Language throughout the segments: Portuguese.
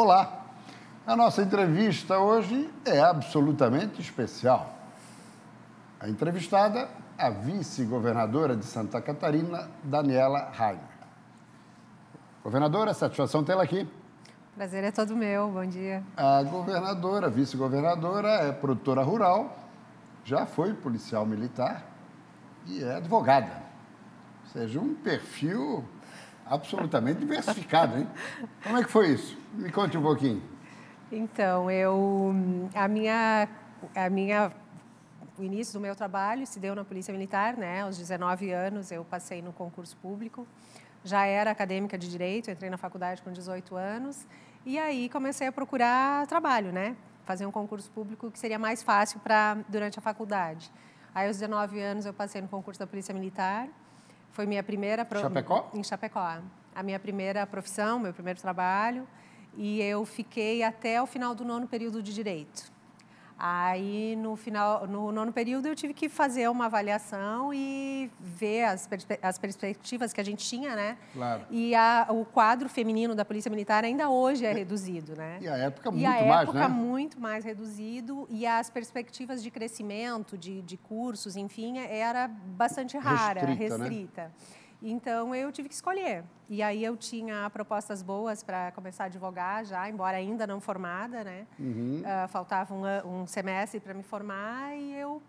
Olá! A nossa entrevista hoje é absolutamente especial. A entrevistada, a vice-governadora de Santa Catarina, Daniela Rainer. Governadora, satisfação tê-la aqui. Prazer é todo meu, bom dia. A governadora, vice-governadora, é produtora rural, já foi policial militar e é advogada. Ou seja, um perfil absolutamente diversificado, hein? Como é que foi isso? Me conte um pouquinho. Então, eu a minha a minha o início do meu trabalho se deu na Polícia Militar, né? Aos 19 anos eu passei no concurso público. Já era acadêmica de direito, entrei na faculdade com 18 anos e aí comecei a procurar trabalho, né? Fazer um concurso público que seria mais fácil para durante a faculdade. Aí aos 19 anos eu passei no concurso da Polícia Militar foi minha primeira... Pro... Chapecó? Em Chapecó. A minha primeira profissão, meu primeiro trabalho. E eu fiquei até o final do nono período de Direito. Aí, no final, no nono período, eu tive que fazer uma avaliação e ver as, as perspectivas que a gente tinha, né? Claro. E a, o quadro feminino da Polícia Militar ainda hoje é reduzido, né? E a época muito e a mais, época né? muito mais reduzido e as perspectivas de crescimento, de, de cursos, enfim, era bastante rara, restrita. restrita. Né? Então eu tive que escolher. E aí eu tinha propostas boas para começar a advogar já, embora ainda não formada, né? Uhum. Uh, faltava um, um semestre para me formar e eu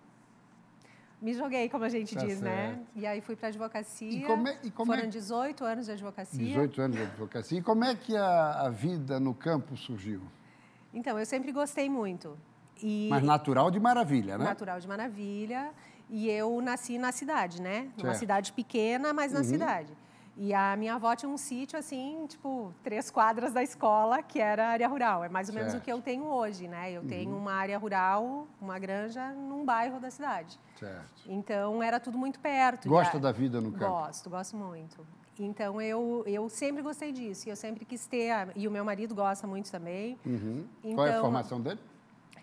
me joguei, como a gente tá diz, né? certo. né? E aí fui para a advocacia. E como é, e como Foram é... 18 anos de advocacia. 18 anos de advocacia. E como é que a, a vida no campo surgiu? Então, eu sempre gostei muito. E... Mas natural de maravilha, né? Natural de maravilha. E eu nasci na cidade, né? Numa Certo. cidade pequena, mas na Uhum. cidade. E a minha avó tinha um sítio, assim, tipo, três quadras da escola, que era área rural. É mais ou menos Certo. o que eu tenho hoje, né? Eu Uhum. tenho uma área rural, uma granja, num bairro da cidade. Certo. Então, era tudo muito perto. Gosta a- da vida no campo? Gosto, gosto muito. Então, eu, eu sempre gostei disso. E eu sempre quis ter... a- E o meu marido gosta muito também. Uhum. Qual é a Então- formação dele?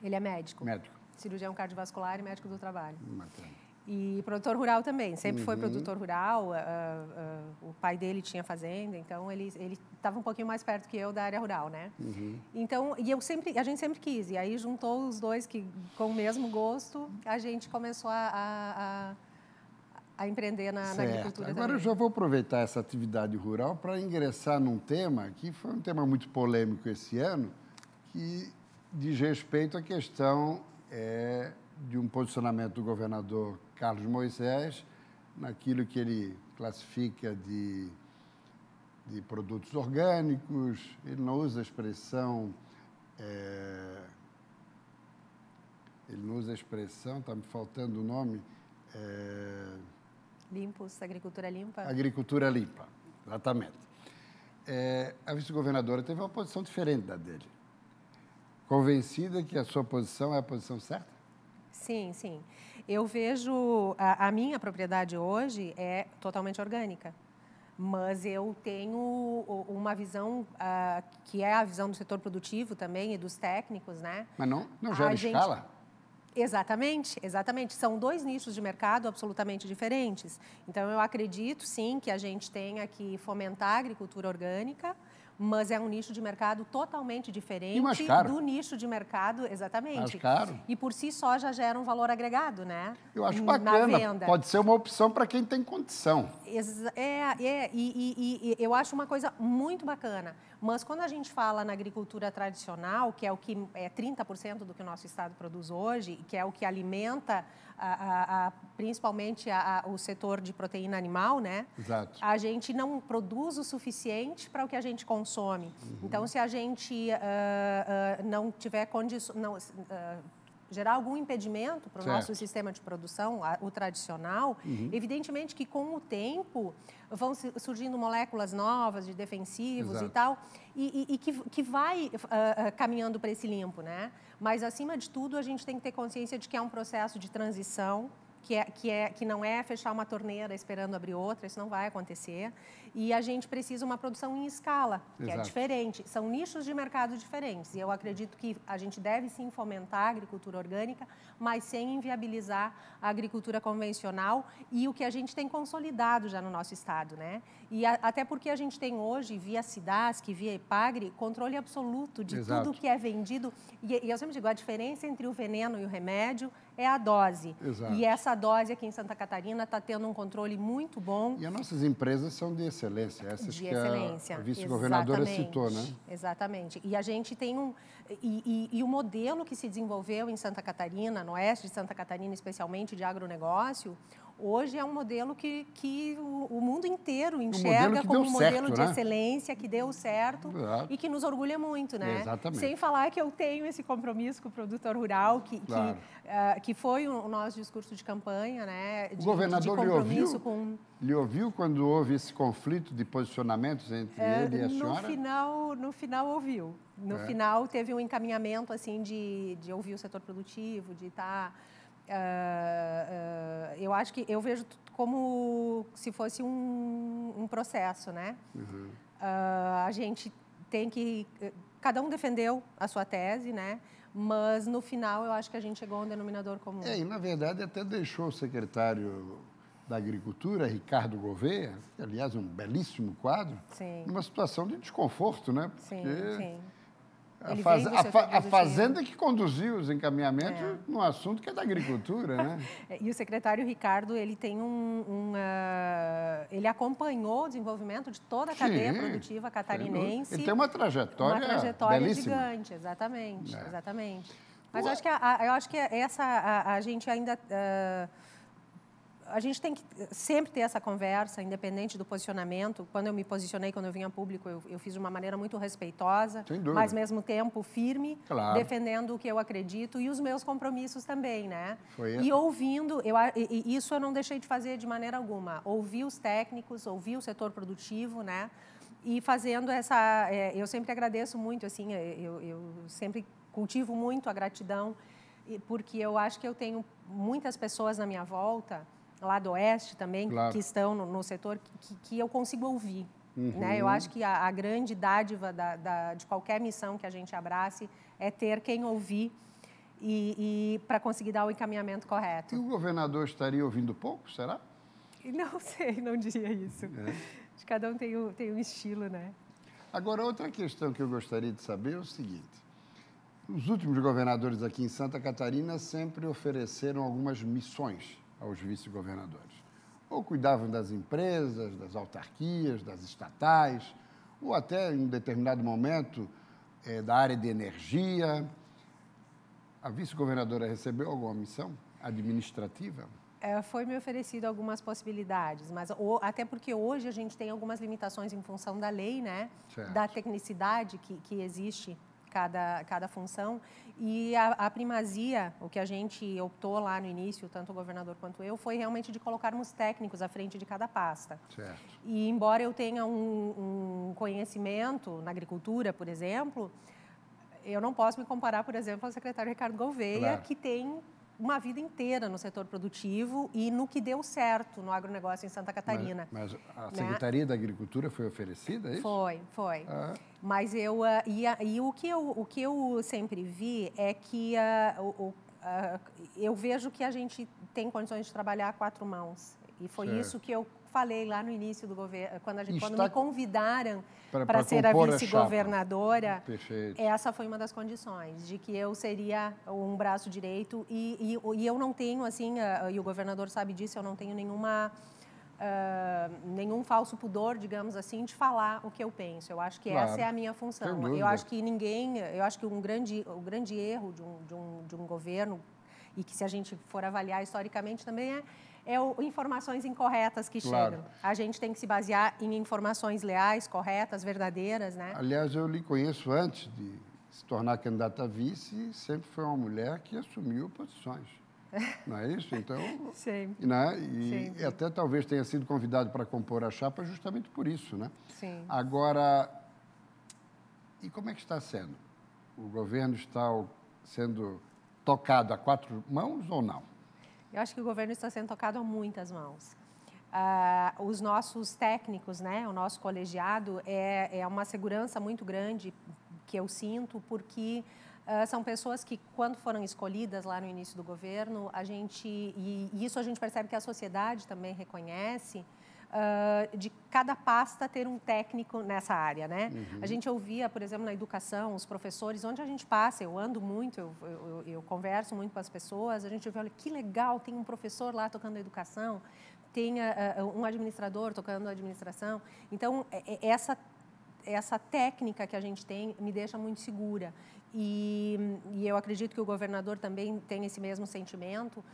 Ele é médico. Médico. Cirurgião cardiovascular e médico do trabalho. Bacana. E produtor rural também, sempre foi Uhum. produtor rural. ah, ah, o pai dele tinha fazenda, então ele ele estava um pouquinho mais perto que eu da área rural, né? Uhum. Então, e eu sempre, a gente sempre quis. E aí juntou os dois que com o mesmo gosto, a gente começou a, a, a- a empreender na, na agricultura Agora eu também. já vou aproveitar essa atividade rural para ingressar num tema que foi um tema muito polêmico esse ano, que diz respeito à questão é, de um posicionamento do governador Carlos Moisés naquilo que ele classifica de, de produtos orgânicos. Ele não usa a expressão. é, ele não usa a expressão, está me faltando o nome. é, Limpos, agricultura limpa. Agricultura limpa, exatamente. É, a vice-governadora teve uma posição diferente da dele. Convencida que a sua posição é a posição certa? Sim, sim. Eu vejo a, a minha propriedade hoje é totalmente orgânica, mas eu tenho uma visão ah, que é a visão do setor produtivo também e dos técnicos, né? Mas não, não gera gente- escala? Exatamente, exatamente. São dois nichos de mercado absolutamente diferentes. Então, eu acredito, sim, que a gente tenha que fomentar a agricultura orgânica, mas é um nicho de mercado totalmente diferente mais caro. do nicho de mercado, exatamente. Mais caro. E por si só já gera um valor agregado, né? Eu acho Na bacana. Pode ser uma opção para quem tem condição. É, é e, e- e- e eu acho uma coisa muito bacana. Mas quando a gente fala na agricultura tradicional, que é o que é 30% do que o nosso estado produz hoje, que é o que alimenta a- a- a- principalmente o setor de proteína animal, né? Exato. a gente não produz o suficiente para o que a gente consome. Então, se a gente ah, ah, não tiver condições, ah, gerar algum impedimento para o nosso sistema de produção, o tradicional, evidentemente que com o tempo vão surgindo moléculas novas de defensivos Exato. e tal, e, e- e que, que vai ah, caminhando para esse limpo, né? Mas acima de tudo a gente tem que ter consciência de que é um processo de transição que, é, que, é, que não é fechar uma torneira esperando abrir outra, isso não vai acontecer. E a gente precisa uma produção em escala, que é Exato. é diferente. São nichos de mercado diferentes. E eu acredito que a gente deve sim fomentar a agricultura orgânica, mas sem inviabilizar a agricultura convencional e o que a gente tem consolidado já no nosso estado, né? E a, até porque a gente tem hoje, via SIDASC, via EPAGRE, controle absoluto de Exato. tudo que é vendido. E, e eu sempre digo, a diferença entre o veneno e o remédio é a dose. Exato. E essa dose aqui em Santa Catarina está tendo um controle muito bom. E as nossas empresas são de excelência, essas de que excelência. a vice-governadora citou, né? Exatamente. E a gente tem um. E, e, e, o modelo que se desenvolveu em Santa Catarina, no oeste de Santa Catarina, especialmente de agronegócio, hoje é um modelo que, que o, o mundo inteiro enxerga que como um modelo certo, de né? excelência, que deu certo Exato. e que nos orgulha muito, né? Exatamente. Sem falar que eu tenho esse compromisso com o produtor rural, que, Claro. que, ah, que foi o nosso discurso de campanha, né? De, O governador de lhe ouviu? com Lhe ouviu quando houve esse conflito de posicionamentos entre ele e a no senhora? final, no final ouviu. No É. final teve um encaminhamento assim de, de ouvir o setor produtivo, de estar. Eu acho que eu vejo como se fosse um, um processo, né? Uhum. Ah, a gente tem que cada um defendeu a sua tese, né? Mas no final eu acho que a gente chegou a um denominador comum. É, e na verdade até deixou o secretário da Agricultura, Ricardo Gouveia, que aliás é um belíssimo quadro, Sim. numa situação de desconforto, né? Sim, Porque sim. A, faz- a fa- a fazenda que conduziu os encaminhamentos É. num assunto que é da agricultura, né? É, E o secretário Ricardo, ele tem um, um, ah, ele acompanhou o desenvolvimento de toda a cadeia Sim, produtiva catarinense. Ele tem uma trajetória, uma trajetória belíssima. gigante, exatamente, É. exatamente. Mas eu acho que a, eu acho que essa a, gente ainda ah, a gente tem que sempre ter essa conversa, independente do posicionamento. Quando eu me posicionei, quando eu vim a público, eu, eu fiz de uma maneira muito respeitosa, mas mesmo tempo firme, Claro. defendendo o que eu acredito e os meus compromissos também, né? Foi E ouvindo, eu, e- isso eu não deixei de fazer de maneira alguma. Ouvir os técnicos, ouvir o setor produtivo, né? E fazendo essa, é, eu sempre agradeço muito, assim, eu, eu sempre cultivo muito a gratidão, porque eu acho que eu tenho muitas pessoas na minha volta, lá do oeste também, Claro. que estão no, no setor, que, que eu consigo ouvir. Uhum. Né? Eu acho que a, a grande dádiva da, da- de qualquer missão que a gente abrace é ter quem ouvir e, e para conseguir dar o encaminhamento correto. E o governador estaria ouvindo pouco, será? Não sei, não diria isso. É. Acho que cada um tem, o- tem um estilo, né? Agora, outra questão que eu gostaria de saber é o seguinte. Os últimos governadores aqui em Santa Catarina sempre ofereceram algumas missões aos vice-governadores. Ou cuidavam das empresas, das autarquias, das estatais, ou até, em um determinado momento, eh, da área de energia. A vice-governadora recebeu alguma missão administrativa? É, foi me oferecido algumas possibilidades, mas o- até porque hoje a gente tem algumas limitações em função da lei, né? Certo. Da tecnicidade que, que existe cada, cada função. E a, a primazia, o que a gente optou lá no início, tanto o governador quanto eu, foi realmente de colocarmos técnicos à frente de cada pasta. Certo. E embora eu tenha um, um conhecimento na agricultura, por exemplo, eu não posso me comparar, por exemplo, ao secretário Ricardo Gouveia, Claro. que tem uma vida inteira no setor produtivo e no que deu certo no agronegócio em Santa Catarina. Mas, mas a né? Secretaria da Agricultura foi oferecida, é isso? Foi, foi. Ah, Mas eu ah, e, e o que eu o que eu sempre vi é que ah, o- ah, eu vejo que a gente tem condições de trabalhar a quatro mãos e foi Certo. isso que eu falei lá no início do governo quando a gente quando me convidaram para ser a vice-governadora essa foi uma das condições de que eu seria um braço direito e, e, e eu não tenho assim e o governador sabe disso eu não tenho nenhuma ah, nenhum falso pudor digamos assim de falar o que eu penso. Eu acho que Claro. essa é a minha função. Eu acho que ninguém eu acho que um grande o grande erro de um, de um, de um governo e que se a gente for avaliar historicamente também é é o, informações incorretas que Claro. chegam. A gente tem que se basear em informações leais, corretas, verdadeiras, né? Aliás, eu lhe conheço antes de se tornar candidata a vice, sempre foi uma mulher que assumiu posições. Não é isso? Então, Sempre. né? E, Sempre. até talvez tenha sido convidado para compor a chapa justamente por isso, né? Sim. Agora, e como é que está sendo? O governo está sendo tocado a quatro mãos ou não? Eu acho que o governo está sendo tocado a muitas mãos. Uh, os nossos técnicos, né, o nosso colegiado, é, é uma segurança muito grande que eu sinto, porque uh, são pessoas que, quando foram escolhidas lá no início do governo, a gente, e, e isso a gente percebe que a sociedade também reconhece, uh, de cada pasta ter um técnico nessa área, né? Uhum. A gente ouvia, por exemplo, na educação, os professores, onde a gente passa, eu ando muito, eu, eu, eu converso muito com as pessoas, a gente vê, olha, que legal, tem um professor lá tocando educação, tem uh, um administrador tocando administração. Então, é, é, essa essa técnica que a gente tem me deixa muito segura. E, e, eu acredito que o governador também tem esse mesmo sentimento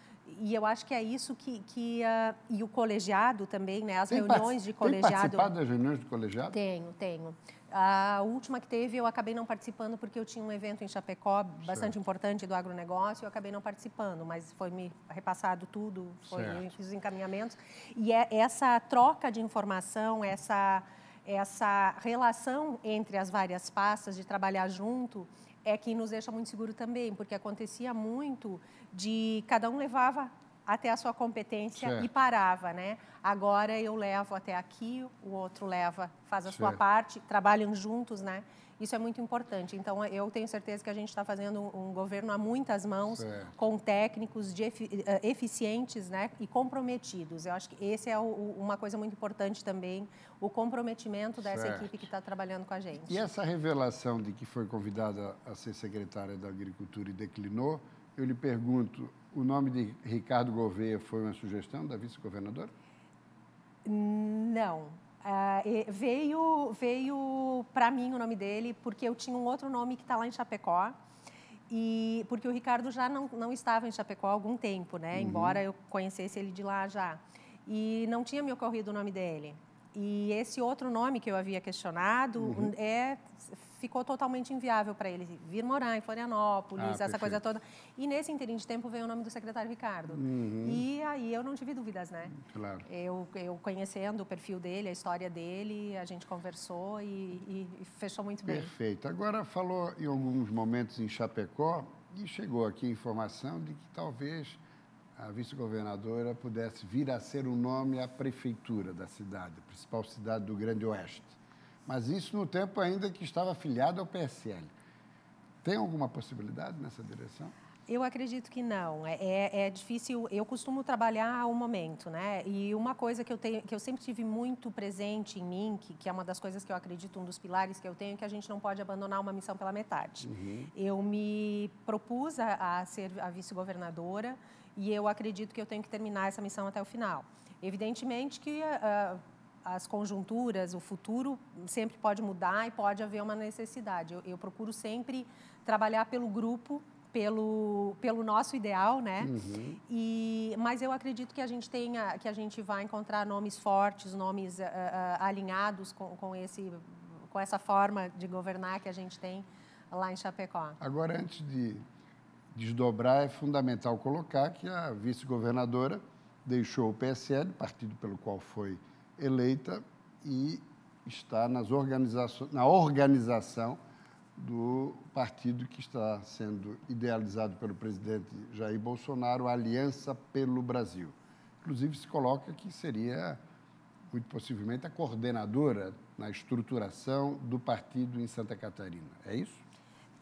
e eu acho que é isso que, que uh, e o colegiado também, né? As tem reuniões de colegiado. Tem participado das reuniões de colegiado? Tenho, tenho. A última que teve, eu acabei não participando porque eu tinha um evento em Chapecó bastante certo. importante do agronegócio, eu acabei não participando, mas foi me repassado tudo, foi, eu fiz os encaminhamentos. E é essa troca de informação, essa, essa relação entre as várias pastas, de trabalhar junto, é que nos deixa muito seguro também, porque acontecia muito de cada um levava até a sua competência certo. e parava, né? Agora eu levo até aqui, o outro leva, faz a certo. sua parte, trabalham juntos, né? Isso é muito importante. Então, eu tenho certeza que a gente está fazendo um governo a muitas mãos, certo. com técnicos eh, eficientes né, e comprometidos. Eu acho que esse é o, uma coisa muito importante também, o comprometimento dessa certo. equipe que está trabalhando com a gente. E essa revelação de que foi convidada a ser secretária da Agricultura e declinou, eu lhe pergunto, o nome de Ricardo Gouveia foi uma sugestão da vice-governadora? Não. Uh, veio veio para mim o nome dele porque eu tinha um outro nome que está lá em Chapecó e porque o Ricardo já não, não estava em Chapecó há algum tempo, né? Uhum. Embora eu conhecesse ele de lá já e não tinha me ocorrido o nome dele. E esse outro nome que eu havia questionado uhum. é ficou totalmente inviável para ele vir morar em Florianópolis, ah, essa perfeito. coisa toda. E nesse interim de tempo veio o nome do secretário Ricardo. Uhum. E aí eu não tive dúvidas, né? Claro. Eu, eu conhecendo o perfil dele, a história dele, a gente conversou e, e, e fechou muito bem. Perfeito. Agora falou em alguns momentos em Chapecó e chegou aqui a informação de que talvez a vice-governadora pudesse vir a ser o nome à prefeitura da cidade, a principal cidade do Grande Oeste. Mas isso no tempo ainda que estava afiliado ao PSL. Tem alguma possibilidade nessa direção? Eu acredito que não. É, é, é, difícil. Eu costumo trabalhar ao momento, né? E uma coisa que eu tenho, que eu sempre tive muito presente em mim, que, que é uma das coisas que eu acredito, um dos pilares que eu tenho, é que a gente não pode abandonar uma missão pela metade. Uhum. Eu me propus a, a ser a vice-governadora e eu acredito que eu tenho que terminar essa missão até o final. Evidentemente que uh, as conjunturas, o futuro sempre pode mudar e pode haver uma necessidade. Eu, eu procuro sempre trabalhar pelo grupo, pelo, pelo nosso ideal, né? Uhum. E, mas eu acredito que a gente tenha, que a gente vai encontrar nomes fortes, nomes uh, uh, alinhados com, com, esse, com essa forma de governar que a gente tem lá em Chapecó. Agora, antes de desdobrar, é fundamental colocar que a vice-governadora deixou o PSL, partido pelo qual foi eleita e está nas organizações, na organização do partido que está sendo idealizado pelo presidente Jair Bolsonaro, a Aliança pelo Brasil. Inclusive, se coloca que seria, muito possivelmente, a coordenadora na estruturação do partido em Santa Catarina. É isso?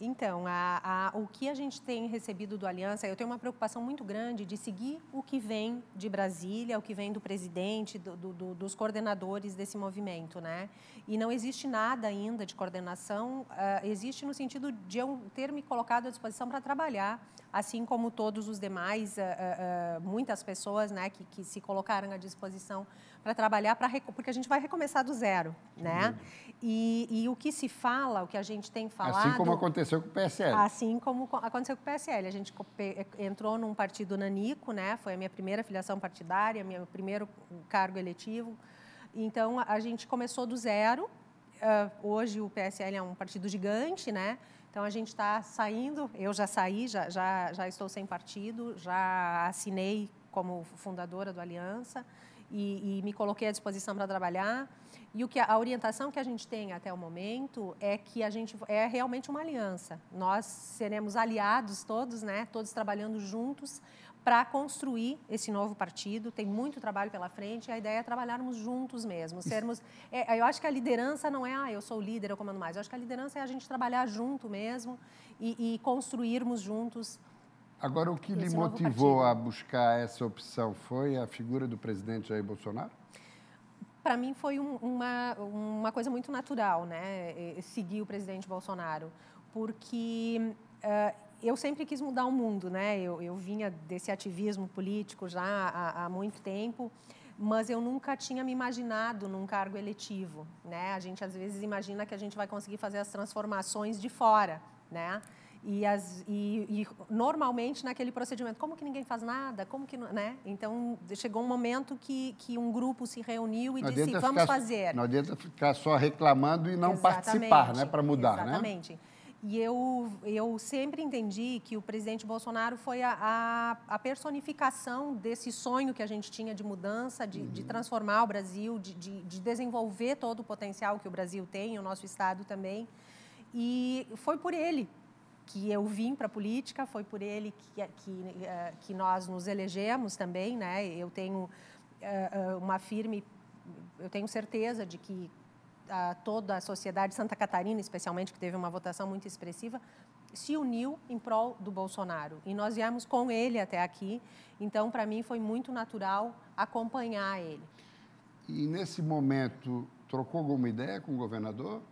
Então, a, a, o que a gente tem recebido do Aliança, eu tenho uma preocupação muito grande de seguir o que vem de Brasília, o que vem do presidente, do, do, dos coordenadores desse movimento, né? E não existe nada ainda de coordenação, uh, existe no sentido de eu ter me colocado à disposição para trabalhar, assim como todos os demais, uh, uh, muitas pessoas, né, que, que se colocaram à disposição para trabalhar, pra, porque a gente vai recomeçar do zero, né? E, e, o que se fala, o que a gente tem falado... Assim como aconteceu com o PSL. Assim como aconteceu com o PSL. A gente entrou num partido nanico, né? Foi a minha primeira filiação partidária, meu primeiro cargo eletivo. Então, a gente começou do zero. Uh, hoje o PSL é um partido gigante, né? Então, a gente está saindo, eu já saí, já, já, já estou sem partido, já assinei como fundadora do Aliança e, e me coloquei à disposição para trabalhar. E o que a orientação que a gente tem até o momento é que a gente é realmente uma aliança. Nós seremos aliados todos, né? Todos trabalhando juntos para construir esse novo partido. Tem muito trabalho pela frente. A ideia é trabalharmos juntos mesmo, sermos. É, eu acho que a liderança não é, ah, eu sou o líder, eu comando mais. Eu acho que a liderança é a gente trabalhar junto mesmo e, e construirmos juntos. Agora, o que lhe motivou a buscar essa opção foi a figura do presidente Jair Bolsonaro? Para mim foi um, uma, uma coisa muito natural, né? Seguir o presidente Bolsonaro, porque uh, eu sempre quis mudar o mundo, né? Eu, eu vinha desse ativismo político já há, há, muito tempo, mas eu nunca tinha me imaginado num cargo eletivo, né? A gente às vezes imagina que a gente vai conseguir fazer as transformações de fora, né? E, as, e, e, normalmente naquele procedimento, como que ninguém faz nada? Como que né? Então chegou um momento que, que um grupo se reuniu e não disse vamos ficar, fazer. Não adianta ficar só reclamando e não Exatamente. participar, né, para mudar, Exatamente. né? Exatamente. E eu, eu sempre entendi que o presidente Bolsonaro foi a, a, a personificação desse sonho que a gente tinha de mudança, de, uhum. de transformar o Brasil, de, de, de, desenvolver todo o potencial que o Brasil tem, o nosso Estado também. E foi por ele que eu vim para a política, foi por ele que, que, eh, que nós nos elegemos também. Né? Eu tenho uh, uma firme, eu tenho certeza de que a toda a sociedade Santa Catarina, especialmente, que teve uma votação muito expressiva, se uniu em prol do Bolsonaro. E nós viemos com ele até aqui. Então, para mim, foi muito natural acompanhar ele. E nesse momento, trocou alguma ideia com o governador?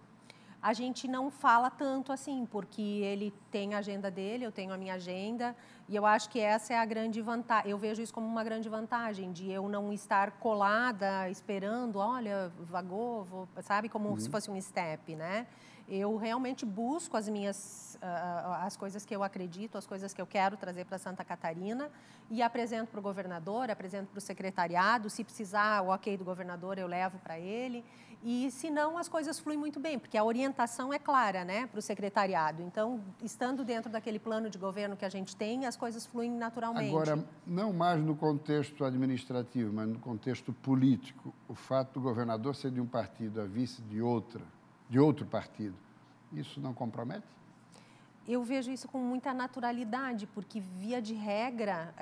A gente não fala tanto assim, porque ele tem a agenda dele, eu tenho a minha agenda, e eu acho que essa é a grande vantagem. Eu vejo isso como uma grande vantagem, de eu não estar colada, esperando, olha, vagou, vou, sabe, como uhum. se fosse um step, né? Eu realmente busco as minhas, uh, as coisas que eu acredito, as coisas que eu quero trazer para Santa Catarina e apresento para o governador, apresento para o secretariado. Se precisar o ok do governador, eu levo para ele. E se não, as coisas fluem muito bem, porque a orientação é clara né, para o secretariado. Então, estando dentro daquele plano de governo que a gente tem, as coisas fluem naturalmente. Agora, não mais no contexto administrativo, mas no contexto político, o fato do governador ser de um partido, a vice de outra, de outro partido, isso não compromete? Eu vejo isso com muita naturalidade, porque, via de regra,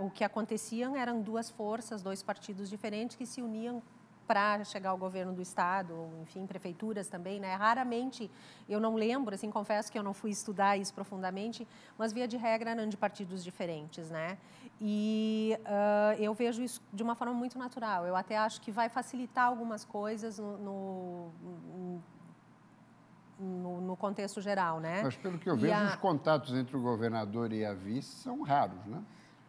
o que acontecia eram duas forças, dois partidos diferentes que se uniam para chegar ao governo do estado, enfim, prefeituras também, né? Raramente, eu não lembro, assim, confesso que eu não fui estudar isso profundamente, mas via de regra eram de partidos diferentes, né? E uh, eu vejo isso de uma forma muito natural. Eu até acho que vai facilitar algumas coisas no, no, no, no contexto geral, né? Mas pelo que eu vejo, a... os contatos entre o governador e a vice são raros, né?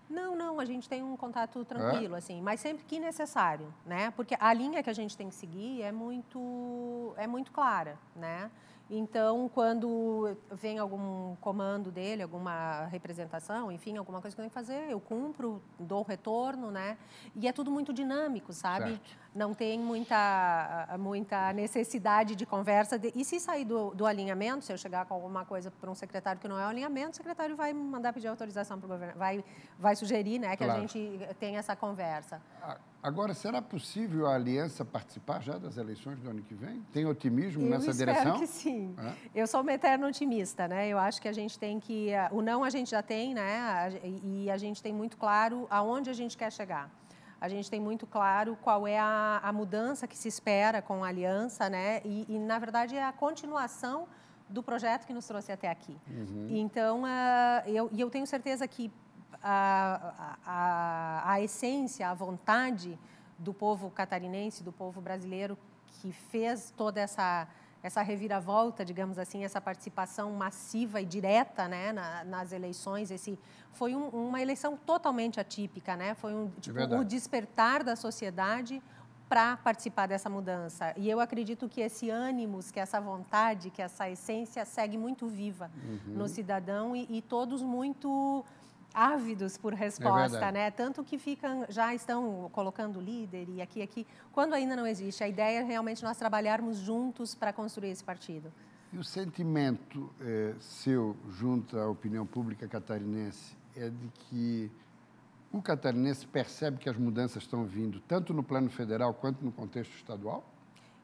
Não, não, a gente tem um contato tranquilo, é? assim, mas sempre que necessário, né? Porque a linha que a gente tem que seguir é muito, é muito clara, né? Então, quando vem algum comando dele, alguma representação, enfim, alguma coisa que eu tenho que fazer, eu cumpro, dou retorno, né? E é tudo muito dinâmico, sabe? Certo. Não tem muita, muita necessidade de conversa. De... E se sair do, do alinhamento, se eu chegar com alguma coisa para um secretário que não é o alinhamento, o secretário vai mandar pedir autorização para o governo, vai, vai sugerir né, que claro. a gente tenha essa conversa. Agora, será possível a aliança participar já das eleições do ano que vem? Tem otimismo eu nessa direção? Eu que sim. É? Eu sou uma eterna otimista, né? Eu acho que a gente tem que... O não a gente já tem, né? E a gente tem muito claro aonde a gente quer chegar. A gente tem muito claro qual é a, a mudança que se espera com a aliança, né? E, e, na verdade, é a continuação do projeto que nos trouxe até aqui. Uhum. Então, uh, eu, e eu tenho certeza que a, a, a essência, a vontade do povo catarinense, do povo brasileiro que fez toda essa essa reviravolta, digamos assim, essa participação massiva e direta, né, na, nas eleições, esse foi um, uma eleição totalmente atípica, né? Foi um tipo, o despertar da sociedade para participar dessa mudança. E eu acredito que esse ânimo, que essa vontade, que essa essência segue muito viva uhum. no cidadão e, e todos muito ávidos por resposta, é né? Tanto que ficam, já estão colocando líder e aqui, aqui, quando ainda não existe. A ideia é realmente nós trabalharmos juntos para construir esse partido. E o sentimento é, seu junto à opinião pública catarinense é de que o catarinense percebe que as mudanças estão vindo tanto no plano federal quanto no contexto estadual?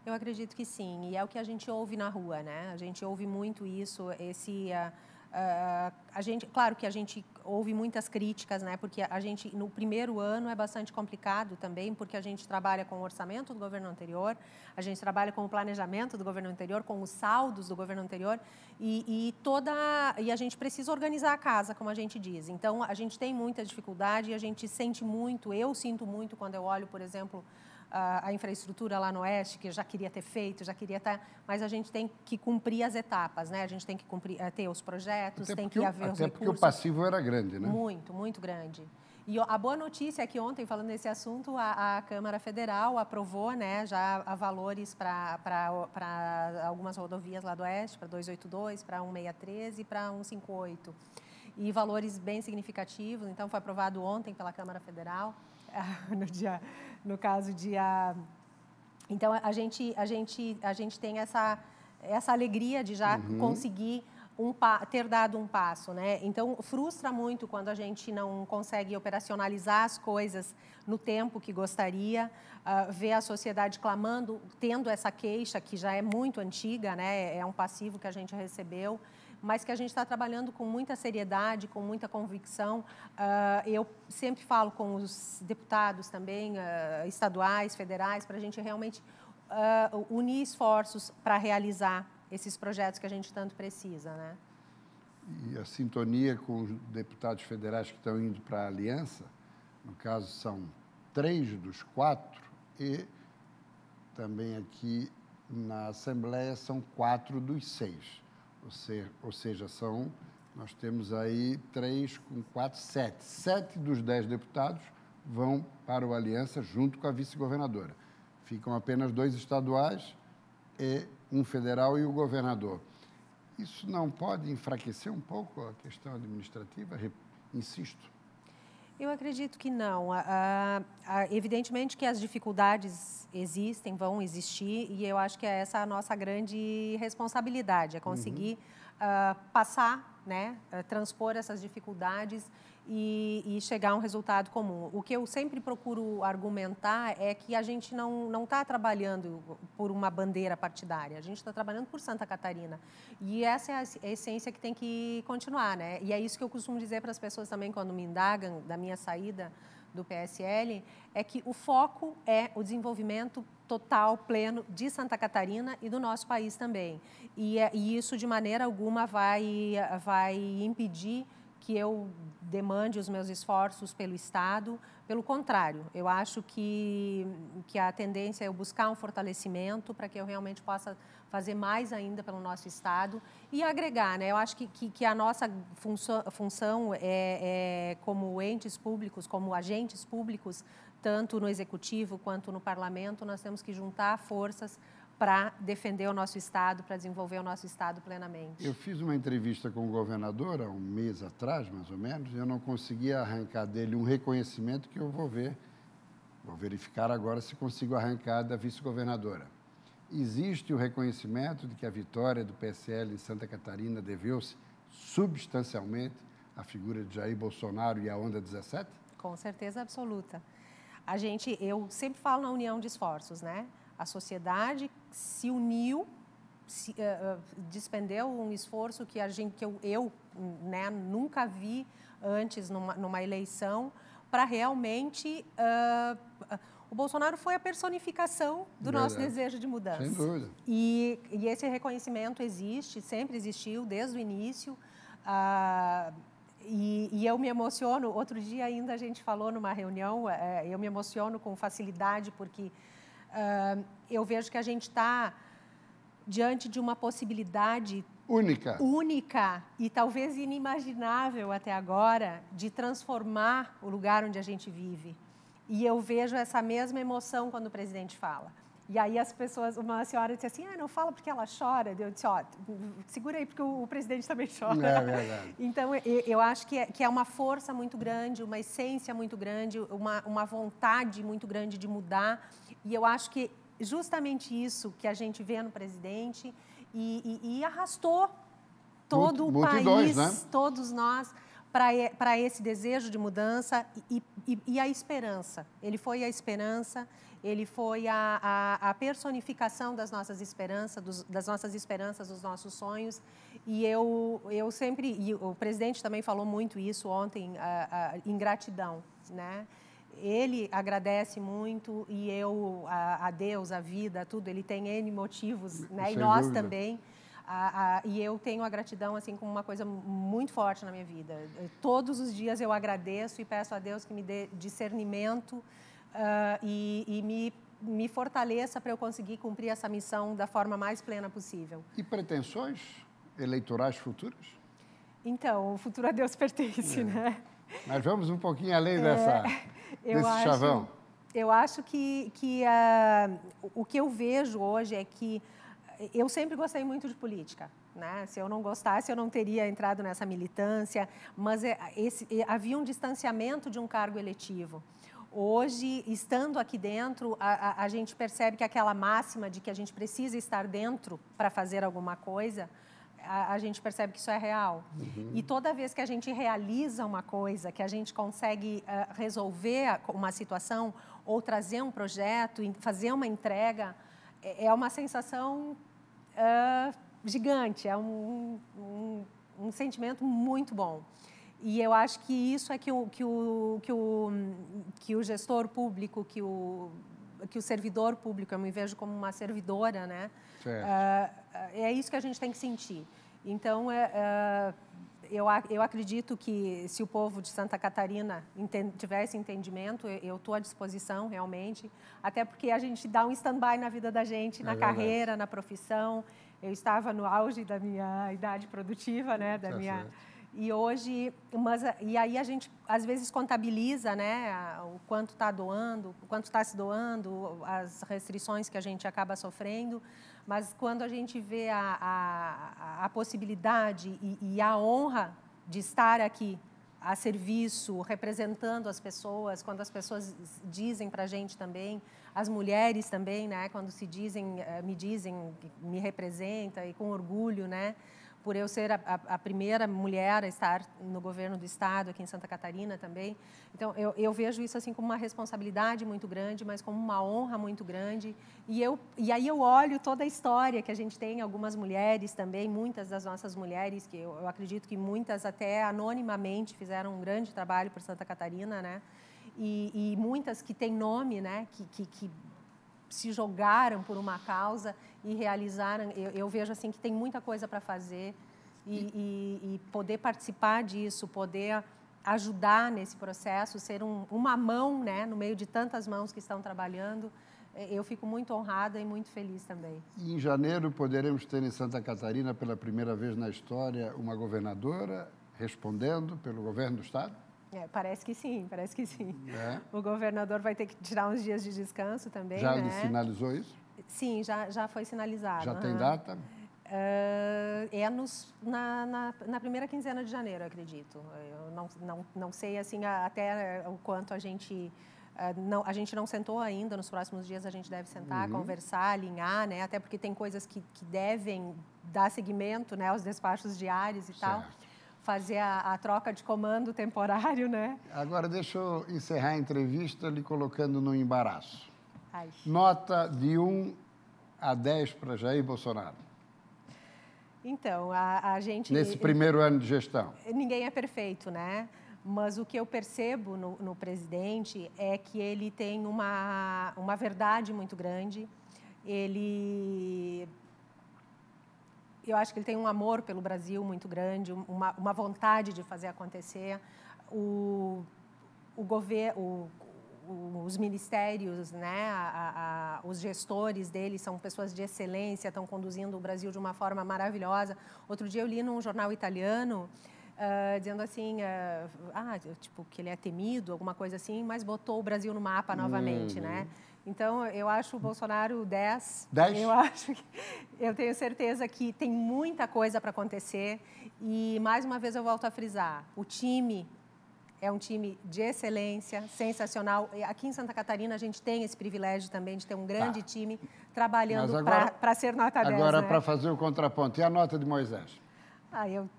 Eu acredito que sim, e é o que a gente ouve na rua, né? A gente ouve muito isso, esse uh, Uh, a gente, claro que a gente houve muitas críticas, né? Porque a gente no primeiro ano é bastante complicado também, porque a gente trabalha com o orçamento do governo anterior, a gente trabalha com o planejamento do governo anterior, com os saldos do governo anterior e, e toda e a gente precisa organizar a casa, como a gente diz. Então a gente tem muita dificuldade e a gente sente muito. Eu sinto muito quando eu olho, por exemplo a, a, infraestrutura lá no Oeste, que já queria ter feito, já queria estar, tá, mas a gente tem que cumprir as etapas, né? A gente tem que cumprir, eh, ter os projetos, até tem que haver o, os até recursos. porque o passivo era grande, né? Muito, muito grande. E a boa notícia é que ontem, falando nesse assunto, a, a Câmara Federal aprovou né, já valores para algumas rodovias lá do Oeste, para 282, para 1613 e para 158. E valores bem significativos, então foi aprovado ontem pela Câmara Federal. no dia, no caso dia. Então a gente a gente a gente tem essa essa alegria de já uhum. conseguir um, ter dado um passo, né? Então frustra muito quando a gente não consegue operacionalizar as coisas no tempo que gostaria, uh, ver a sociedade clamando, tendo essa queixa que já é muito antiga, né? É um passivo que a gente recebeu mas que a gente está trabalhando com muita seriedade, com muita convicção. Uh, eu sempre falo com os deputados também, uh, estaduais, federais, para a gente realmente uh, unir esforços para realizar esses projetos que a gente tanto precisa, né? E a sintonia com os deputados federais que estão indo para a aliança, no caso são três dos quatro e também aqui na Assembleia são quatro dos seis. Ou seja, são, nós temos aí três com quatro, sete. Sete dos dez deputados vão para o Aliança junto com a vice-governadora. Ficam apenas dois estaduais e um federal e o governador. Isso não pode enfraquecer um pouco a questão administrativa? Insisto. Eu acredito que não. evidentemente que as dificuldades existem, vão existir, e eu acho que é essa a nossa grande responsabilidade, é conseguir uhum. uh, passar, né, uh, transpor essas dificuldades e, e, chegar a um resultado comum. O que eu sempre procuro argumentar é que a gente não está trabalhando por uma bandeira partidária, a gente está trabalhando por Santa Catarina. E essa é a essência que tem que continuar. Né? E é isso que eu costumo dizer para as pessoas também quando me indagam da minha saída do PSL, é que o foco é o desenvolvimento total, pleno de Santa Catarina e do nosso país também. E, é, e isso, de maneira alguma, vai, vai impedir que eu demande os meus esforços pelo Estado. Pelo contrário, eu acho que, que a tendência é eu buscar um fortalecimento para que eu realmente possa fazer mais ainda pelo nosso Estado e agregar. Né? Eu acho que, que, que a nossa função, função é, é, como entes públicos, como agentes públicos, tanto no Executivo quanto no Parlamento, nós temos que juntar forças para defender o nosso Estado, para desenvolver o nosso Estado plenamente. Eu fiz uma entrevista com o governador há um mês atrás, mais ou menos, e eu não conseguia arrancar dele um reconhecimento que eu vou ver, vou verificar agora se consigo arrancar da vice-governadora. Existe o reconhecimento de que a vitória do PSL em Santa Catarina deveu-se substancialmente à figura de Jair Bolsonaro e à Onda 17? Com certeza absoluta. A gente, eu sempre falo na união de esforços, né? A sociedade se uniu, se, uh, despendeu um esforço que a gente, que eu, eu né, nunca vi antes numa, numa eleição para realmente uh, o Bolsonaro foi a personificação do Verdade. nosso desejo de mudança. Sem dúvida. E, e, esse reconhecimento existe, sempre existiu, desde o início. Uh, e, e, eu me emociono. Outro dia ainda a gente falou numa reunião, eu me emociono com facilidade porque uh, eu vejo que a gente está diante de uma possibilidade única, única e talvez inimaginável até agora de transformar o lugar onde a gente vive. E eu vejo essa mesma emoção quando o presidente fala. E aí as pessoas, uma senhora disse assim, ah, não fala porque ela chora. Eu disse, ó, segura aí porque o, o presidente também chora. É verdade. Então, eu, eu acho que é, que é uma força muito grande, uma essência muito grande, uma, uma vontade muito grande de mudar. E eu acho que justamente isso que a gente vê no presidente e, e, e arrastou todo o país, né? todos nós, para esse desejo de mudança e, e, e, a esperança. Ele foi a esperança, ele foi a, a, a personificação das nossas esperanças, dos, das nossas esperanças, dos nossos sonhos. E eu, eu sempre, e o presidente também falou muito isso ontem, a, a, em gratidão, né? Ele agradece muito e eu, a, Deus, a vida, tudo, ele tem N motivos, né? e nós dúvida. também. A, a, e eu tenho a gratidão assim como uma coisa muito forte na minha vida. Todos os dias eu agradeço e peço a Deus que me dê discernimento uh, e, e me, me fortaleça para eu conseguir cumprir essa missão da forma mais plena possível. E pretensões eleitorais futuras? Então, o futuro a Deus pertence, é. né? Mas vamos um pouquinho além é, dessa, desse acho, chavão. Eu acho que, que uh, o que eu vejo hoje é que eu sempre gostei muito de política. Né? Se eu não gostasse, eu não teria entrado nessa militância, mas é, esse, havia um distanciamento de um cargo eletivo. Hoje, estando aqui dentro, a, a, a, gente percebe que aquela máxima de que a gente precisa estar dentro para fazer alguma coisa, a, a, gente percebe que isso é real. Uhum. E toda vez que a gente realiza uma coisa, que a gente consegue uh, resolver uma situação ou trazer um projeto, fazer uma entrega, é, é uma sensação uh, gigante, é um, um, um, sentimento muito bom. E eu acho que isso é que o, que o, que o, que o gestor público, que o, que o servidor público, eu me vejo como uma servidora, né? Uh, é isso que a gente tem que sentir. Então, uh, eu, eu acredito que se o povo de Santa Catarina entend, tivesse entendimento, eu estou à disposição realmente, até porque a gente dá um stand-by na vida da gente, é na verdade. carreira, na profissão. Eu estava no auge da minha idade produtiva, né, da tá minha certo. E hoje, mas e aí a gente às vezes contabiliza, né, o quanto está doando, o quanto está se doando, as restrições que a gente acaba sofrendo. Mas quando a gente vê a, a, a possibilidade e, e a honra de estar aqui a serviço, representando as pessoas, quando as pessoas dizem para a gente também, as mulheres também, né, quando se dizem, eh, me dizem, me representa e com orgulho, né, por eu ser a, a, primeira mulher a estar no governo do estado aqui em Santa Catarina também. Então eu, eu, vejo isso assim como uma responsabilidade muito grande, mas como uma honra muito grande. E eu e aí eu olho toda a história que a gente tem, algumas mulheres também, muitas das nossas mulheres que eu, eu acredito que muitas até anonimamente fizeram um grande trabalho por Santa Catarina, né? E, e muitas que têm nome, né? que, que, que se jogaram por uma causa e realizaram. Eu, eu vejo assim que tem muita coisa para fazer e, e, e, poder participar disso, poder ajudar nesse processo, ser um, uma mão, né, no meio de tantas mãos que estão trabalhando. É, eu fico muito honrada e muito feliz também. E em janeiro poderemos ter em Santa Catarina, pela primeira vez na história, uma governadora respondendo pelo governo do estado? É, parece que sim, parece que sim. É. O governador vai ter que tirar uns dias de descanso também. Já né? sinalizou isso? Sim, já, já foi sinalizado. Já uhum. tem data? Uh, é nos, na, na, na, primeira quinzena de janeiro, acredito. Eu não, não, não sei assim até o quanto a gente. Uh, não, a gente não sentou ainda, nos próximos dias a gente deve sentar, uhum. conversar, alinhar, né? até porque tem coisas que, que devem dar seguimento né, aos despachos diários e certo. tal fazer a, a, troca de comando temporário, né? Agora, deixa eu encerrar a entrevista lhe colocando no embaraço. Nota de 1 a 10 para Jair Bolsonaro. Então, a, a gente... Nesse primeiro ano de gestão. Ninguém é perfeito, né? Mas o que eu percebo no, no presidente é que ele tem uma, uma verdade muito grande, ele eu acho que ele tem um amor pelo Brasil muito grande, uma, uma vontade de fazer acontecer. O, o governo, os ministérios, né, a, a, os gestores dele são pessoas de excelência, estão conduzindo o Brasil de uma forma maravilhosa. Outro dia eu li num jornal italiano uh, dizendo assim, uh, ah, tipo que ele é temido, alguma coisa assim, mas botou o Brasil no mapa novamente, né? Uhum. Então, eu acho o Bolsonaro 10. 10? Eu acho que, eu tenho certeza que tem muita coisa para acontecer e mais uma vez eu volto a frisar, o time é um time de excelência, sensacional. Aqui em Santa Catarina a gente tem esse privilégio também de ter um grande tá. time trabalhando para ser nota 10. Agora, né? para fazer o contraponto, e a nota de Moisés? Ah, eu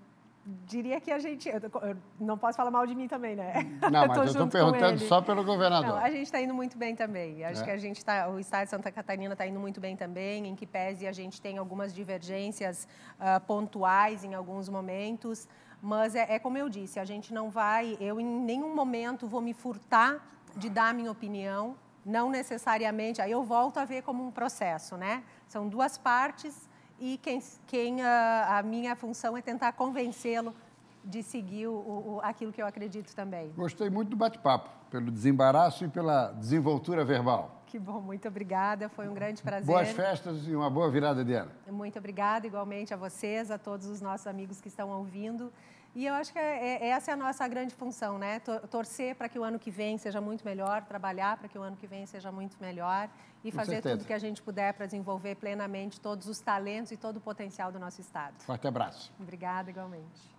diria que a gente. Eu, não posso falar mal de mim também, né? Não, mas eu estou perguntando só pelo governador. Não, a gente está indo muito bem também. Acho é. que a gente está. O Estado de Santa Catarina está indo muito bem também, em que pese a gente tem algumas divergências uh, pontuais em alguns momentos. Mas é, é como eu disse, a gente não vai. Eu, em nenhum momento, vou me furtar de dar minha opinião. Não necessariamente. Aí eu volto a ver como um processo, né? São duas partes e quem, quem a, a minha função é tentar convencê-lo de seguir o, o, aquilo que eu acredito também. Gostei muito do bate-papo, pelo desembaraço e pela desenvoltura verbal. Que bom, muito obrigada, foi um grande prazer. Boas festas e uma boa virada de ano. Muito obrigada, igualmente a vocês, a todos os nossos amigos que estão ouvindo. E eu acho que é, é, essa é a nossa grande função, né? Torcer para que o ano que vem seja muito melhor, trabalhar para que o ano que vem seja muito melhor e Com fazer certeza. tudo que a gente puder para desenvolver plenamente todos os talentos e todo o potencial do nosso Estado. Forte abraço. Obrigada, igualmente.